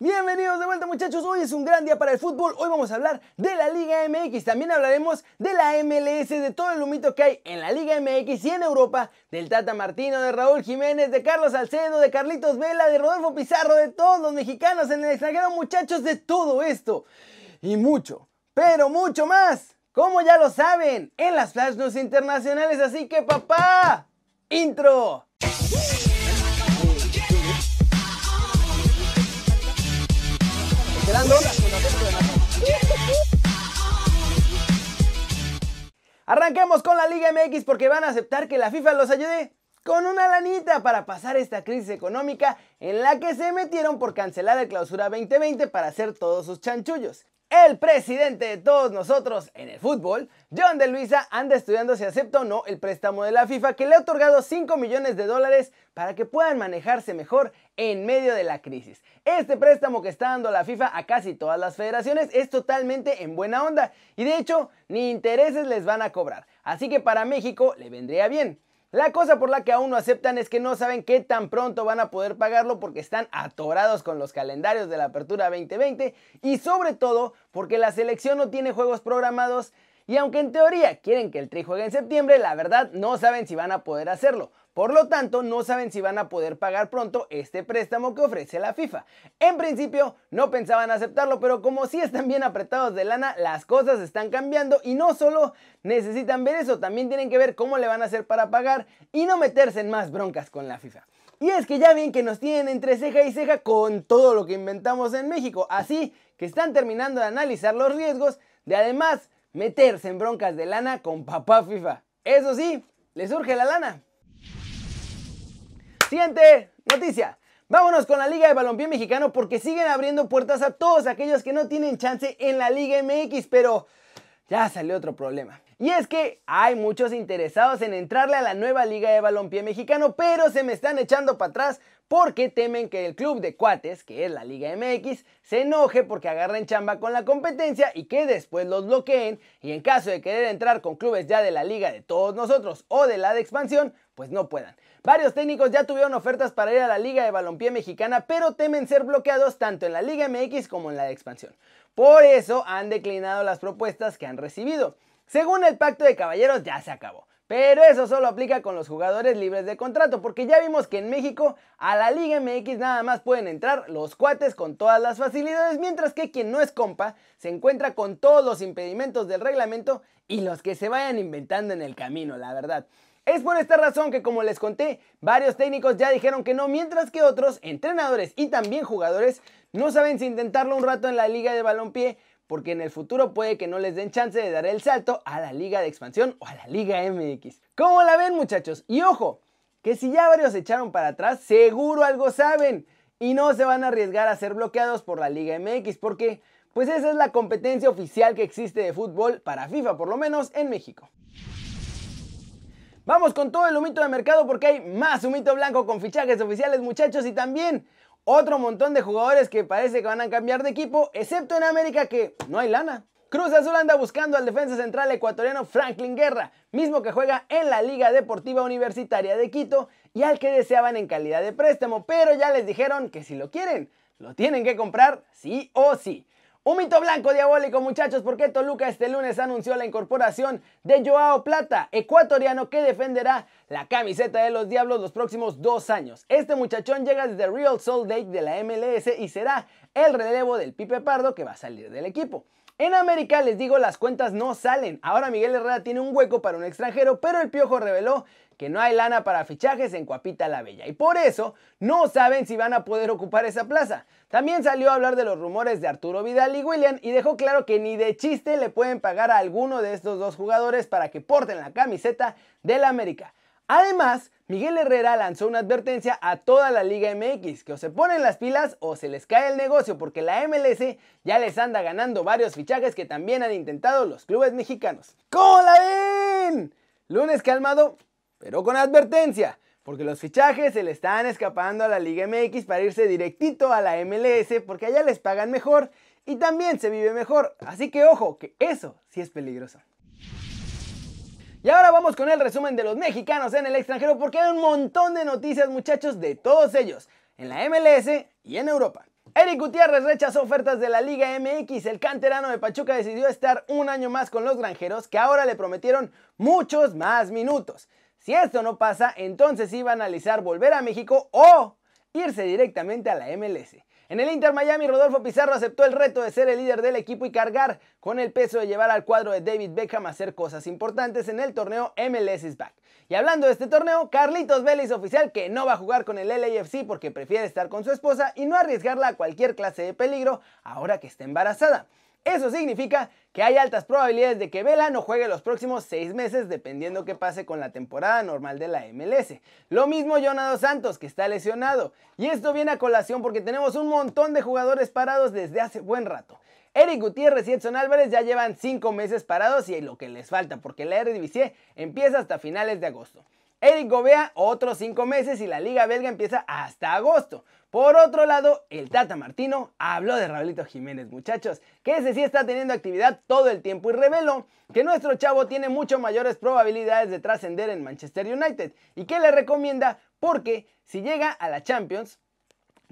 Bienvenidos de vuelta muchachos, hoy es un gran día para el fútbol, hoy vamos a hablar de la Liga MX, también hablaremos de la MLS, de todo el humito que hay en la Liga MX y en Europa, del Tata Martino, de Raúl Jiménez, de Carlos Salcedo, de Carlitos Vela, de Rodolfo Pizarro, de todos los mexicanos en el extranjero. Muchachos, de todo esto y mucho, pero mucho más, como ya lo saben, en las Flash News internacionales, así que papá, intro. Arranquemos con la Liga MX porque van a aceptar que la FIFA los ayude con una lanita para pasar esta crisis económica en la que se metieron por cancelar el clausura 2020 para hacer todos sus chanchullos. El presidente de todos nosotros en el fútbol, John de Luisa, anda estudiando si acepta o no el préstamo de la FIFA que le ha otorgado 5 millones de dólares para que puedan manejarse mejor en medio de la crisis. Este préstamo que está dando la FIFA a casi todas las federaciones es totalmente en buena onda y de hecho ni intereses les van a cobrar. Así que para México le vendría bien. La cosa por la que aún no aceptan es que no saben qué tan pronto van a poder pagarlo porque están atorados con los calendarios de la Apertura 2020 y sobre todo porque la selección no tiene juegos programados y aunque en teoría quieren que el Tri juegue en septiembre, la verdad no saben si van a poder hacerlo. Por lo tanto, no saben si van a poder pagar pronto este préstamo que ofrece la FIFA. En principio, no pensaban aceptarlo, pero como sí están bien apretados de lana, las cosas están cambiando y no solo necesitan ver eso, también tienen que ver cómo le van a hacer para pagar y no meterse en más broncas con la FIFA. Y es que ya ven que nos tienen entre ceja y ceja con todo lo que inventamos en México, así que están terminando de analizar los riesgos de además meterse en broncas de lana con papá FIFA. Eso sí, le surge la lana. Siguiente noticia. Vámonos con la Liga de Balompié Mexicano porque siguen abriendo puertas a todos aquellos que no tienen chance en la Liga MX, pero ya salió otro problema. Y es que hay muchos interesados en entrarle a la nueva Liga de Balompié Mexicano, pero se me están echando para atrás porque temen que el club de cuates, que es la Liga MX, se enoje porque agarren chamba con la competencia y que después los bloqueen y en caso de querer entrar con clubes ya de la liga de todos nosotros o de la de expansión, pues no puedan. Varios técnicos ya tuvieron ofertas para ir a la Liga de Balompié Mexicana, pero temen ser bloqueados tanto en la Liga MX como en la de expansión. Por eso han declinado las propuestas que han recibido. Según el pacto de caballeros ya se acabó. Pero eso solo aplica con los jugadores libres de contrato, porque ya vimos que en México a la Liga MX nada más pueden entrar los cuates con todas las facilidades, mientras que quien no es compa se encuentra con todos los impedimentos del reglamento y los que se vayan inventando en el camino, la verdad. Es por esta razón que, como les conté, varios técnicos ya dijeron que no, mientras que otros, entrenadores y también jugadores, no saben si intentarlo un rato en la liga de balompié porque en el futuro puede que no les den chance de dar el salto a la Liga de Expansión o a la Liga MX. ¿Cómo la ven muchachos? Y ojo, que si ya varios se echaron para atrás, seguro algo saben y no se van a arriesgar a ser bloqueados por la Liga MX porque pues esa es la competencia oficial que existe de fútbol para FIFA, por lo menos en México. Vamos con todo el humito de mercado porque hay más humito blanco con fichajes oficiales muchachos y también otro montón de jugadores que parece que van a cambiar de equipo, excepto en América que no hay lana. Cruz Azul anda buscando al defensa central ecuatoriano Franklin Guerra, mismo que juega en la Liga Deportiva Universitaria de Quito y al que deseaban en calidad de préstamo, pero ya les dijeron que si lo quieren, lo tienen que comprar sí o sí. Un mito blanco diabólico muchachos porque Toluca este lunes anunció la incorporación de Joao Plata, ecuatoriano que defenderá la camiseta de los Diablos los próximos dos años. Este muchachón llega desde Real Salt Lake de la MLS y será el relevo del Pipe Pardo que va a salir del equipo. En América les digo las cuentas no salen. Ahora Miguel Herrera tiene un hueco para un extranjero, pero el Piojo reveló que no hay lana para fichajes en Cuapita la Bella y por eso no saben si van a poder ocupar esa plaza. También salió a hablar de los rumores de Arturo Vidal y William y dejó claro que ni de chiste le pueden pagar a alguno de estos dos jugadores para que porten la camiseta del América. Además, Miguel Herrera lanzó una advertencia a toda la Liga MX, que o se ponen las pilas o se les cae el negocio porque la MLS ya les anda ganando varios fichajes que también han intentado los clubes mexicanos. ¿Cómo? Lunes calmado, pero con advertencia, porque los fichajes se le están escapando a la Liga MX para irse directito a la MLS porque allá les pagan mejor y también se vive mejor. Así que ojo, que eso sí es peligroso. Y ahora vamos con el resumen de los mexicanos en el extranjero porque hay un montón de noticias muchachos de todos ellos, en la MLS y en Europa. Eric Gutiérrez rechazó ofertas de la Liga MX. El canterano de Pachuca decidió estar un año más con los granjeros que ahora le prometieron muchos más minutos. Si esto no pasa, entonces iba a analizar volver a México o irse directamente a la MLS. En el Inter Miami, Rodolfo Pizarro aceptó el reto de ser el líder del equipo y cargar con el peso de llevar al cuadro de David Beckham a hacer cosas importantes en el torneo MLS is Back. Y hablando de este torneo, Carlitos Vélez oficial que no va a jugar con el LAFC porque prefiere estar con su esposa y no arriesgarla a cualquier clase de peligro ahora que está embarazada. Eso significa que hay altas probabilidades de que Vela no juegue los próximos seis meses dependiendo qué pase con la temporada normal de la MLS. Lo mismo Jonado Santos que está lesionado. Y esto viene a colación porque tenemos un montón de jugadores parados desde hace buen rato. Eric Gutiérrez y Edson Álvarez ya llevan cinco meses parados y lo que les falta porque la Eredivisie empieza hasta finales de agosto. Eric Gobea otros 5 meses y la liga belga empieza hasta agosto. Por otro lado, el Tata Martino habló de Raulito Jiménez, muchachos, que ese sí está teniendo actividad todo el tiempo y reveló que nuestro chavo tiene mucho mayores probabilidades de trascender en Manchester United y que le recomienda porque si llega a la Champions,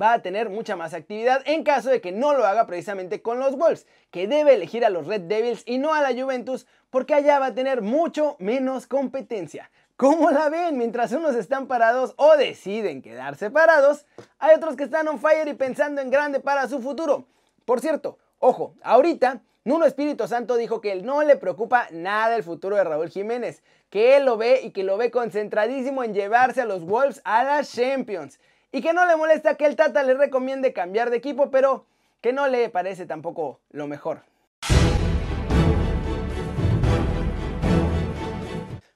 va a tener mucha más actividad en caso de que no lo haga precisamente con los Wolves, que debe elegir a los Red Devils y no a la Juventus porque allá va a tener mucho menos competencia. ¿Cómo la ven? Mientras unos están parados o deciden quedarse parados, hay otros que están on fire y pensando en grande para su futuro. Por cierto, ojo, ahorita Nuno Espíritu Santo dijo que él no le preocupa nada el futuro de Raúl Jiménez, que él lo ve y que lo ve concentradísimo en llevarse a los Wolves a las Champions y que no le molesta que el Tata le recomiende cambiar de equipo, pero que no le parece tampoco lo mejor.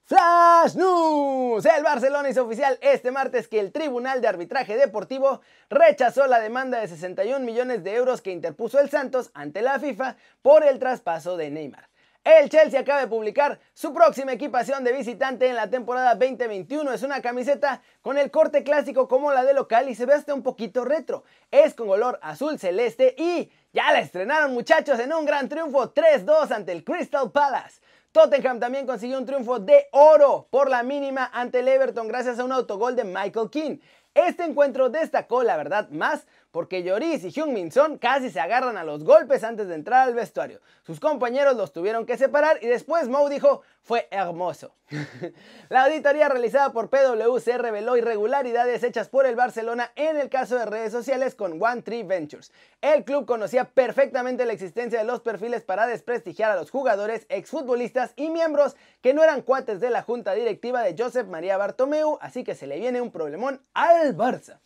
Flash News. El Barcelona hizo oficial este martes que el Tribunal de Arbitraje Deportivo rechazó la demanda de 61 millones de euros que interpuso el Santos ante la FIFA por el traspaso de Neymar. El Chelsea acaba de publicar su próxima equipación de visitante en la temporada 2021. Es una camiseta con el corte clásico como la de local y se ve hasta un poquito retro. Es con color azul celeste y ya la estrenaron muchachos en un gran triunfo 3-2 ante el Crystal Palace. Tottenham también consiguió un triunfo de oro por la mínima ante el Everton gracias a un autogol de Michael King. Este encuentro destacó, la verdad, más porque Lloris y Hyun Son casi se agarran a los golpes antes de entrar al vestuario. Sus compañeros los tuvieron que separar y después Mou dijo, fue hermoso. la auditoría realizada por PwC reveló irregularidades hechas por el Barcelona en el caso de redes sociales con One Tree Ventures. El club conocía perfectamente la existencia de los perfiles para desprestigiar a los jugadores, exfutbolistas y miembros que no eran cuates de la junta directiva de Josep María Bartomeu, así que se le viene un problemón al Barça.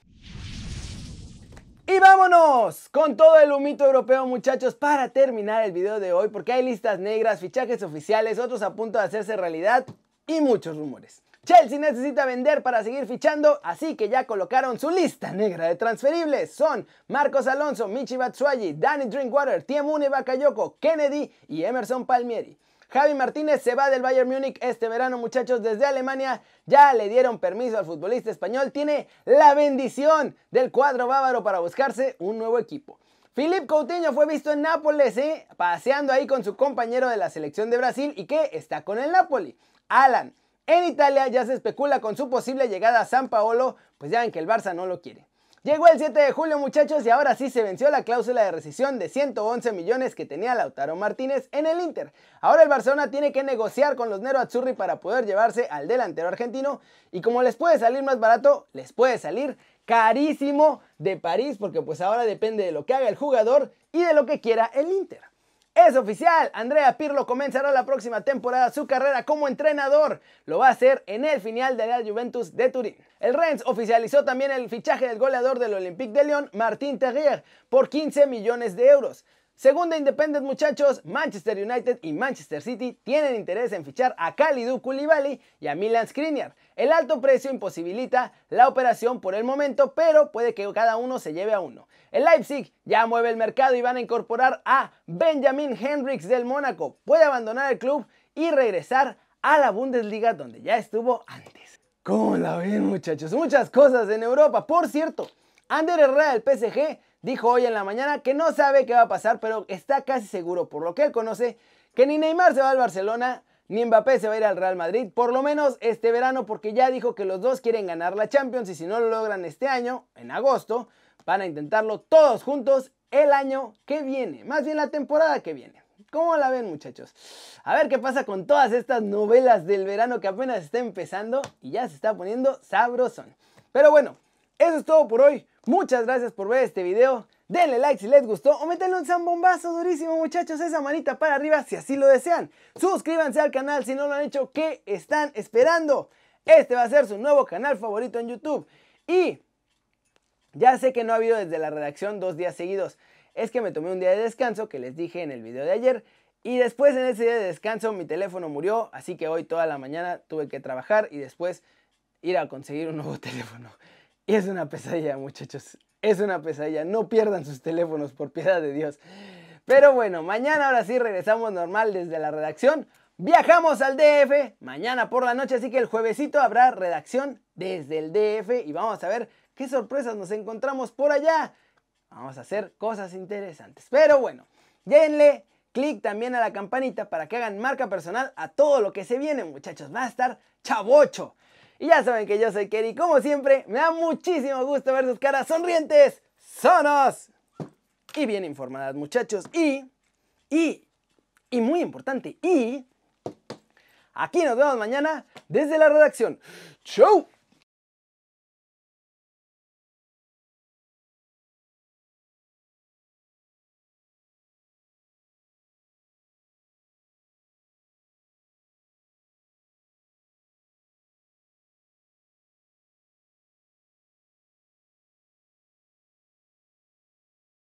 Y vámonos con todo el humito europeo muchachos para terminar el video de hoy porque hay listas negras, fichajes oficiales, otros a punto de hacerse realidad y muchos rumores. Chelsea necesita vender para seguir fichando, así que ya colocaron su lista negra de transferibles. Son Marcos Alonso, Michi Batshuayi, Danny Drinkwater, Tiemune Bakayoko, Kennedy y Emerson Palmieri. Javi Martínez se va del Bayern Múnich este verano, muchachos, desde Alemania. Ya le dieron permiso al futbolista español. Tiene la bendición del cuadro bávaro para buscarse un nuevo equipo. Philippe Coutinho fue visto en Nápoles, ¿eh? paseando ahí con su compañero de la selección de Brasil y que está con el Napoli, Alan. En Italia ya se especula con su posible llegada a San Paolo, pues ya ven que el Barça no lo quiere. Llegó el 7 de julio muchachos y ahora sí se venció la cláusula de rescisión de 111 millones que tenía Lautaro Martínez en el Inter. Ahora el Barcelona tiene que negociar con los Nero Azzurri para poder llevarse al delantero argentino y como les puede salir más barato, les puede salir carísimo de París porque pues ahora depende de lo que haga el jugador y de lo que quiera el Inter. Es oficial, Andrea Pirlo comenzará la próxima temporada su carrera como entrenador. Lo va a hacer en el final de la Juventus de Turín. El Rennes oficializó también el fichaje del goleador del Olympique de Lyon, Martín Terrier, por 15 millones de euros. Según Independent muchachos, Manchester United y Manchester City tienen interés en fichar a Kalidou Koulibaly y a Milan Skriniar. El alto precio imposibilita la operación por el momento, pero puede que cada uno se lleve a uno. El Leipzig ya mueve el mercado y van a incorporar a Benjamin Hendricks del Mónaco. Puede abandonar el club y regresar a la Bundesliga donde ya estuvo antes. ¿Cómo la ven muchachos? Muchas cosas en Europa. Por cierto, Ander Herrera del PSG dijo hoy en la mañana que no sabe qué va a pasar, pero está casi seguro, por lo que él conoce, que ni Neymar se va al Barcelona, ni Mbappé se va a ir al Real Madrid, por lo menos este verano, porque ya dijo que los dos quieren ganar la Champions y si no lo logran este año, en agosto, van a intentarlo todos juntos el año que viene, más bien la temporada que viene. ¿Cómo la ven muchachos? A ver qué pasa con todas estas novelas del verano que apenas está empezando y ya se está poniendo sabrosón. Pero bueno, eso es todo por hoy. Muchas gracias por ver este video. Denle like si les gustó o métanle un zambombazo durísimo muchachos, esa manita para arriba si así lo desean. Suscríbanse al canal si no lo han hecho, ¿qué están esperando? Este va a ser su nuevo canal favorito en YouTube. Y ya sé que no ha habido desde la redacción dos días seguidos. Es que me tomé un día de descanso que les dije en el video de ayer. Y después en ese día de descanso mi teléfono murió. Así que hoy toda la mañana tuve que trabajar y después ir a conseguir un nuevo teléfono. Es una pesadilla muchachos. Es una pesadilla. No pierdan sus teléfonos por piedad de Dios. Pero bueno, mañana ahora sí regresamos normal desde la redacción. Viajamos al DF mañana por la noche, así que el juevesito habrá redacción desde el DF y vamos a ver qué sorpresas nos encontramos por allá. Vamos a hacer cosas interesantes. Pero bueno, denle clic también a la campanita para que hagan marca personal a todo lo que se viene, muchachos. Va a estar chavocho. Y ya saben que yo soy Kerry. Como siempre, me da muchísimo gusto ver sus caras sonrientes, sonos y bien informadas, muchachos. Y, y, y muy importante, y Aquí nos vemos mañana desde la redacción. ¡Chau!